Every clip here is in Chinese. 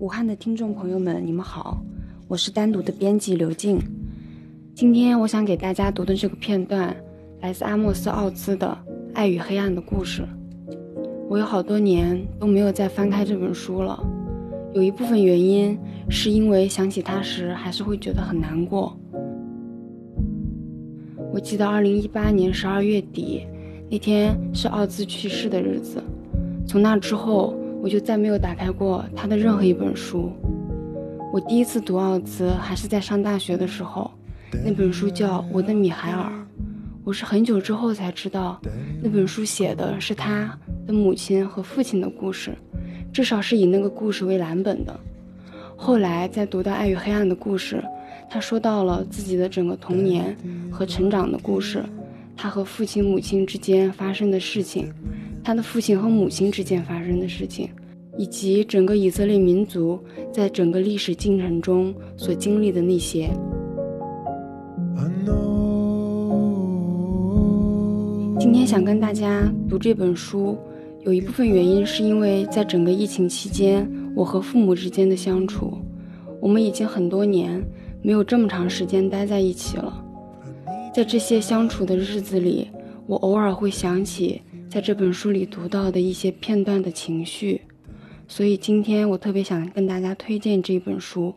武汉的听众朋友们，你们好，我是单独的编辑刘静。今天我想给大家读的这个片段，来自阿莫斯·奥兹的《爱与黑暗的故事》。我有好多年都没有再翻开这本书了，有一部分原因是因为想起它时还是会觉得很难过。我记得二零一八年十二月底那天是奥兹去世的日子，从那之后我就再没有打开过他的任何一本书。我第一次读奥兹还是在上大学的时候，那本书叫《我的米海尔》，我是很久之后才知道那本书写的是他的。母亲和父亲的故事，至少是以那个故事为蓝本的。后来在读到《爱与黑暗的故事》，他说到了自己的整个童年和成长的故事，他和父亲、母亲之间发生的事情，他的父亲和母亲之间发生的事情，以及整个以色列民族在整个历史进程中所经历的那些。今天想跟大家读这本书。有一部分原因是因为在整个疫情期间，我和父母之间的相处，我们已经很多年没有这么长时间待在一起了。在这些相处的日子里，我偶尔会想起在这本书里读到的一些片段的情绪，所以今天我特别想跟大家推荐这本书。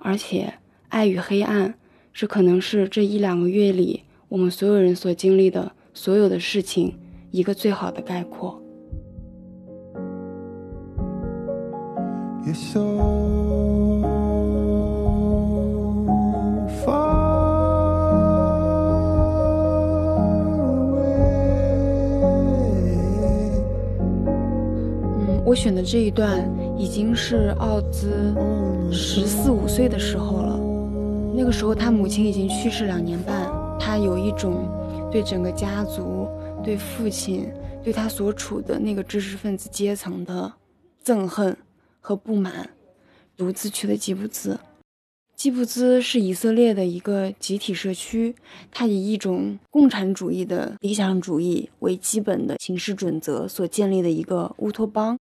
而且，《爱与黑暗》是可能是这一两个月里我们所有人所经历的所有的事情一个最好的概括。嗯，我选的这一段已经是奥兹十四五岁的时候了。那个时候，他母亲已经去世两年半，他有一种对整个家族、对父亲、对他所处的那个知识分子阶层的憎恨。和不满，独自去了基布兹。基布兹是以色列的一个集体社区，它以一种共产主义的理想主义为基本的行事准则所建立的一个乌托邦。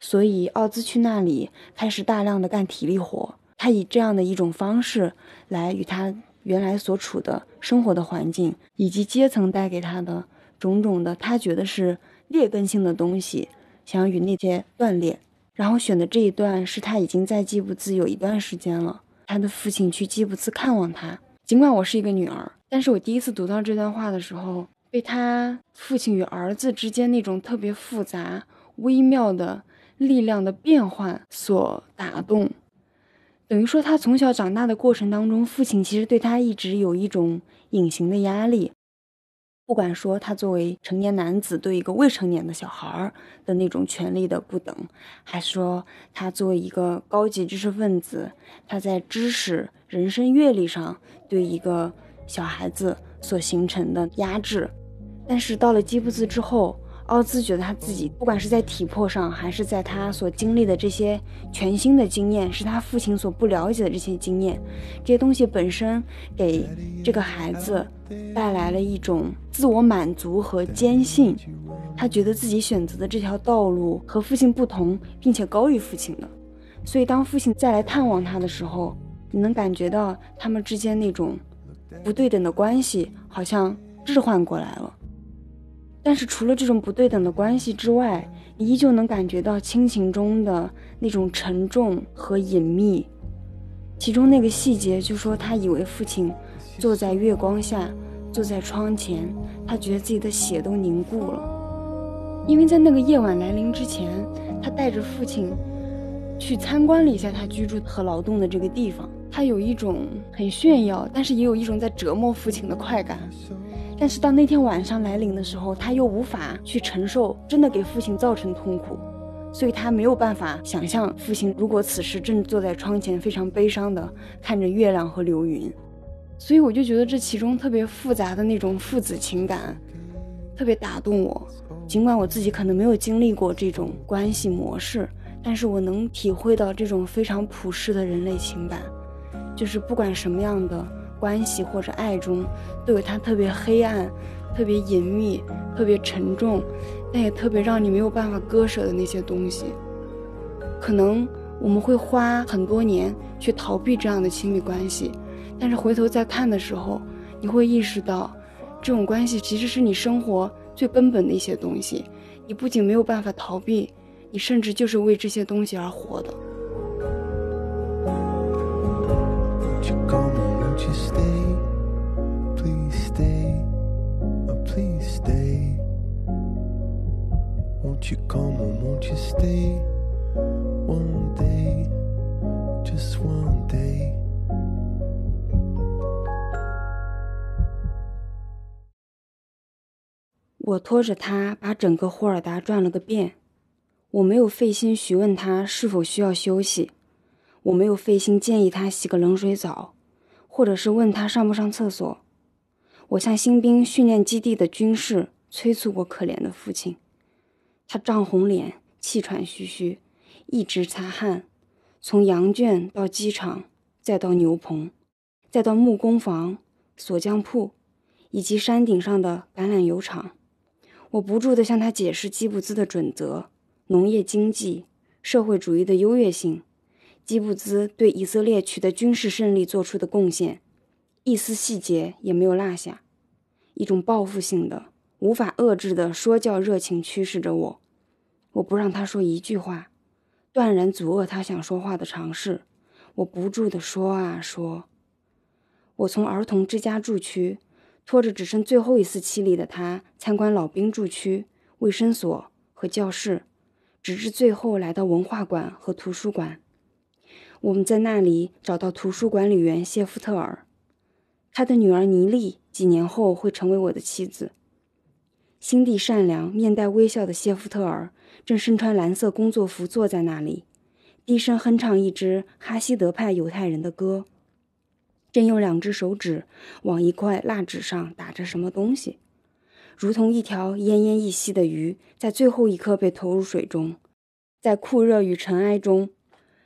所以，奥兹去那里开始大量的干体力活。他以这样的一种方式来与他原来所处的生活的环境以及阶层带给他的种种的他觉得是劣根性的东西，想要与那些断裂。然后选的这一段是他已经在吉布兹有一段时间了，他的父亲去吉布兹看望他。尽管我是一个女儿，但是我第一次读到这段话的时候，被他父亲与儿子之间那种特别复杂、微妙的力量的变换所打动。等于说，他从小长大的过程当中，父亲其实对他一直有一种隐形的压力。不管说他作为成年男子对一个未成年的小孩儿的那种权利的不等，还是说他作为一个高级知识分子，他在知识、人生阅历上对一个小孩子所形成的压制，但是到了基布兹之后。奥兹觉得他自己不管是在体魄上，还是在他所经历的这些全新的经验，是他父亲所不了解的这些经验，这些东西本身给这个孩子带来了一种自我满足和坚信。他觉得自己选择的这条道路和父亲不同，并且高于父亲的。所以当父亲再来探望他的时候，你能感觉到他们之间那种不对等的关系好像置换过来了。但是除了这种不对等的关系之外，你依旧能感觉到亲情中的那种沉重和隐秘。其中那个细节，就说他以为父亲坐在月光下，坐在窗前，他觉得自己的血都凝固了。因为在那个夜晚来临之前，他带着父亲去参观了一下他居住和劳动的这个地方，他有一种很炫耀，但是也有一种在折磨父亲的快感。但是当那天晚上来临的时候，他又无法去承受真的给父亲造成痛苦，所以他没有办法想象父亲如果此时正坐在窗前，非常悲伤的看着月亮和流云。所以我就觉得这其中特别复杂的那种父子情感，特别打动我。尽管我自己可能没有经历过这种关系模式，但是我能体会到这种非常普世的人类情感，就是不管什么样的。关系或者爱中，都有它特别黑暗、特别隐秘、特别沉重，但也特别让你没有办法割舍的那些东西。可能我们会花很多年去逃避这样的亲密关系，但是回头再看的时候，你会意识到，这种关系其实是你生活最根本的一些东西。你不仅没有办法逃避，你甚至就是为这些东西而活的。Please stay. Won't you come and won't you stay? One day just one day. 我拖着他把整个霍尔达转了个遍我没有费心询问他是否需要休息我没有费心建议他洗个冷水澡或者是问他上不上厕所我向新兵训练基地的军士催促过可怜的父亲，他涨红脸，气喘吁吁，一直擦汗，从羊圈到机场，再到牛棚，再到木工房、锁匠铺，以及山顶上的橄榄油厂。我不住地向他解释基布兹的准则、农业经济、社会主义的优越性，基布兹对以色列取得军事胜利做出的贡献，一丝细节也没有落下。一种报复性的、无法遏制的说教热情驱使着我。我不让他说一句话，断然阻遏他想说话的尝试。我不住地说啊说。我从儿童之家住区。拖着只剩最后一丝气力的他，参观老兵住区、卫生所和教室，直至最后来到文化馆和图书馆。我们在那里找到图书管理员谢夫特尔，他的女儿妮丽几年后会成为我的妻子。心地善良、面带微笑的谢夫特尔正身穿蓝色工作服坐在那里，低声哼唱一支哈希德派犹太人的歌。正用两只手指往一块蜡纸上打着什么东西，如同一条奄奄一息的鱼，在最后一刻被投入水中，在酷热与尘埃中，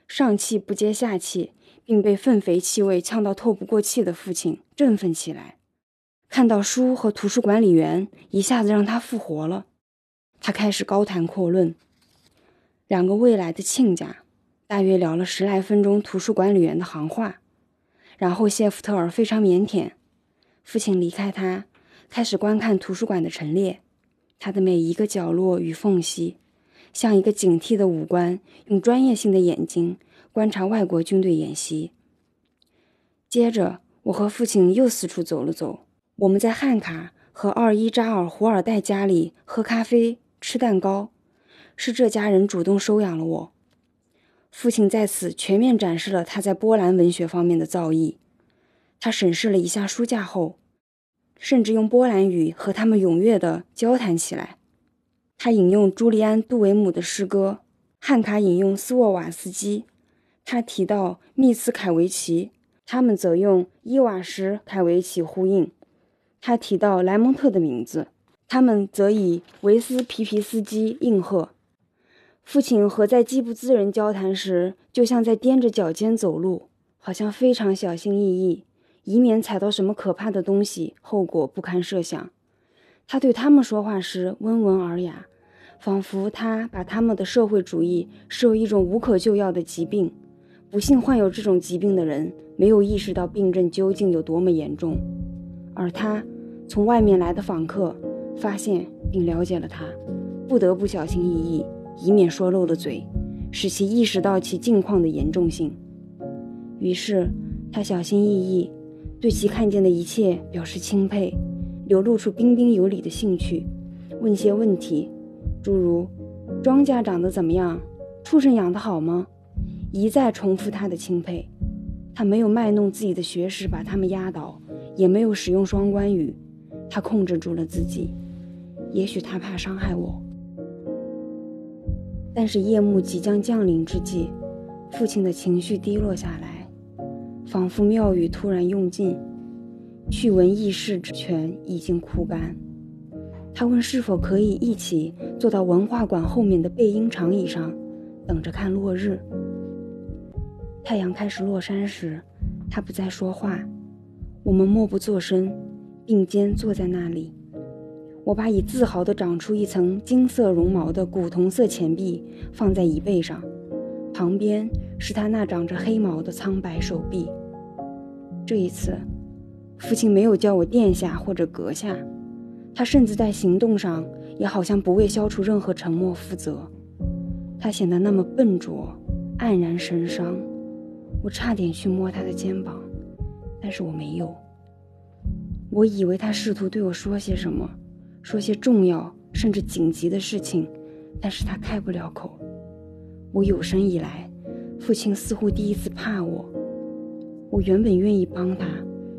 上气不接下气，并被粪肥气味呛到透不过气的父亲振奋起来。看到书和图书管理员，一下子让他复活了。他开始高谈阔论，两个未来的亲家，大约聊了十来分钟图书管理员的行话。然后谢夫特尔非常腼腆，父亲离开他，开始观看图书馆的陈列，他的每一个角落与缝隙，像一个警惕的五官，用专业性的眼睛观察外国军队演习。接着，我和父亲又四处走了走，我们在汉卡和二伊扎尔胡尔代家里喝咖啡、吃蛋糕，是这家人主动收养了我。父亲在此全面展示了他在波兰文学方面的造诣。他审视了一下书架后，甚至用波兰语和他们踊跃地交谈起来。他引用朱利安·杜维姆的诗歌，汉卡引用斯沃瓦斯基。他提到密斯凯维奇，他们则用伊瓦什凯维奇呼应。他提到莱蒙特的名字，他们则以维斯皮皮斯基应和。父亲和在基布兹人交谈时，就像在踮着脚尖走路，好像非常小心翼翼，以免踩到什么可怕的东西，后果不堪设想。他对他们说话时温文尔雅，仿佛他把他们的社会主义视为一种无可救药的疾病。不幸患有这种疾病的人没有意识到病症究竟有多么严重，而他从外面来的访客发现并了解了他，不得不小心翼翼。以免说漏了嘴，使其意识到其境况的严重性。于是，他小心翼翼，对其看见的一切表示钦佩，流露出彬彬有礼的兴趣，问些问题，诸如：“庄稼长得怎么样？畜生养得好吗？”一再重复他的钦佩。他没有卖弄自己的学识把他们压倒，也没有使用双关语。他控制住了自己。也许他怕伤害我。但是夜幕即将降临之际，父亲的情绪低落下来，仿佛妙语突然用尽，趣闻轶事之泉已经枯干。他问是否可以一起坐到文化馆后面的背阴长椅上，等着看落日。太阳开始落山时，他不再说话，我们默不作声，并肩坐在那里。我把已自豪地长出一层金色绒毛的古铜色钱币放在椅背上，旁边是他那长着黑毛的苍白手臂。这一次，父亲没有叫我殿下或者阁下，他甚至在行动上也好像不为消除任何沉默负责。他显得那么笨拙，黯然神伤。我差点去摸他的肩膀，但是我没有。我以为他试图对我说些什么，说些重要甚至紧急的事情，但是他开不了口。我有生以来，父亲似乎第一次怕我。我原本愿意帮他，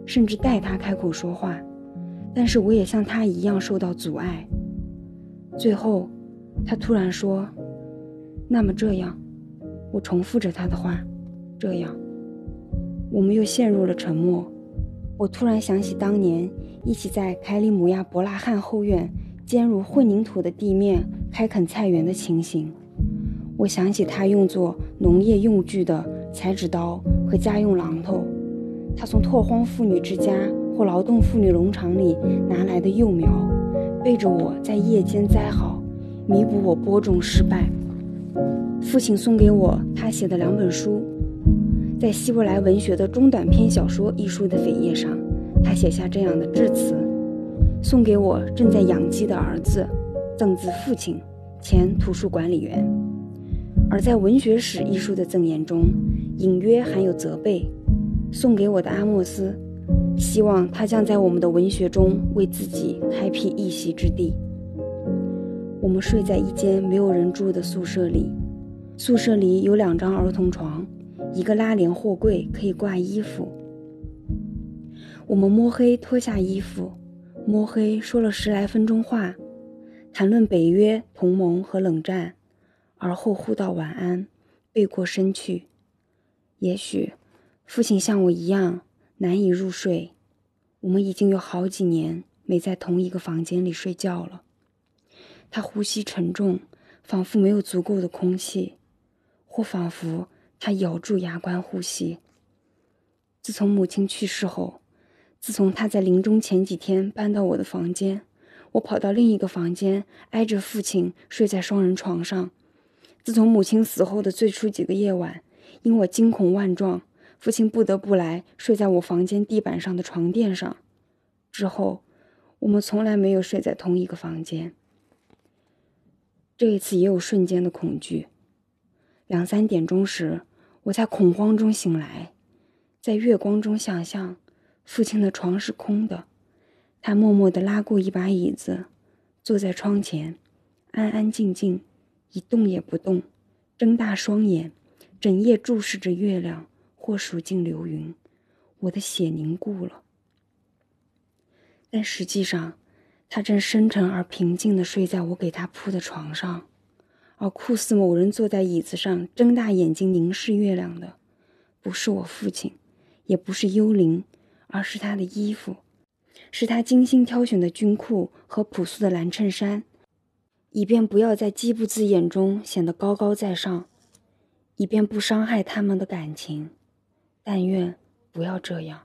甚至带他开口说话，但是我也像他一样受到阻碍。最后，他突然说：“那么这样。”我重复着他的话：“这样。”我们又陷入了沉默。我突然想起当年一起在凯里姆亚伯拉罕后院坚如混凝土的地面开垦菜园的情形。我想起他用作农业用具的裁纸刀和家用榔头，他从拓荒妇女之家或劳动妇女农场里拿来的幼苗，背着我在夜间栽好，弥补我播种失败。父亲送给我他写的两本书。在希伯来文学的中短篇小说一书的扉页上，他写下这样的致辞：“送给我正在养鸡的儿子，赠自父亲，前图书管理员。”而在文学史一书的赠言中，隐约含有责备：“送给我的阿莫斯，希望他将在我们的文学中为自己开辟一席之地。”我们睡在一间没有人住的宿舍里，宿舍里有两张儿童床。一个拉帘货柜可以挂衣服。我们摸黑脱下衣服，摸黑说了十来分钟话，谈论北约同盟和冷战，而后互道晚安，背过身去。也许，父亲像我一样难以入睡。我们已经有好几年没在同一个房间里睡觉了。他呼吸沉重，仿佛没有足够的空气，或仿佛。他咬住牙关呼吸。自从母亲去世后，自从他在临终前几天搬到我的房间，我跑到另一个房间挨着父亲睡在双人床上。自从母亲死后的最初几个夜晚，因我惊恐万状，父亲不得不来睡在我房间地板上的床垫上。之后，我们从来没有睡在同一个房间。这一次也有瞬间的恐惧。两三点钟时。我在恐慌中醒来，在月光中想象，父亲的床是空的，他默默地拉过一把椅子，坐在窗前，安安静静，一动也不动，睁大双眼，整夜注视着月亮或数尽流云。我的血凝固了，但实际上，他正深沉而平静地睡在我给他铺的床上。而酷似某人坐在椅子上，睁大眼睛凝视月亮的，不是我父亲，也不是幽灵，而是他的衣服，是他精心挑选的军裤和朴素的蓝衬衫，以便不要在饥不自眼中显得高高在上，以便不伤害他们的感情。但愿不要这样。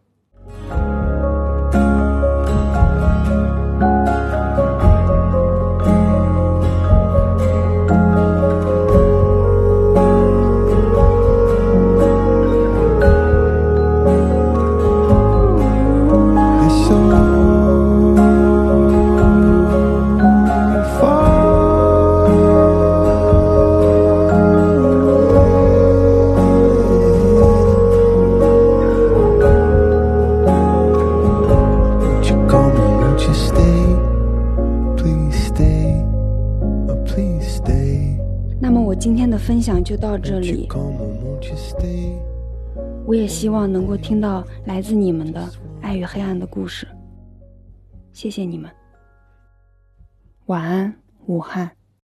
到这里，我也希望能够听到来自你们的爱与黑暗的故事。谢谢你们，晚安，武汉。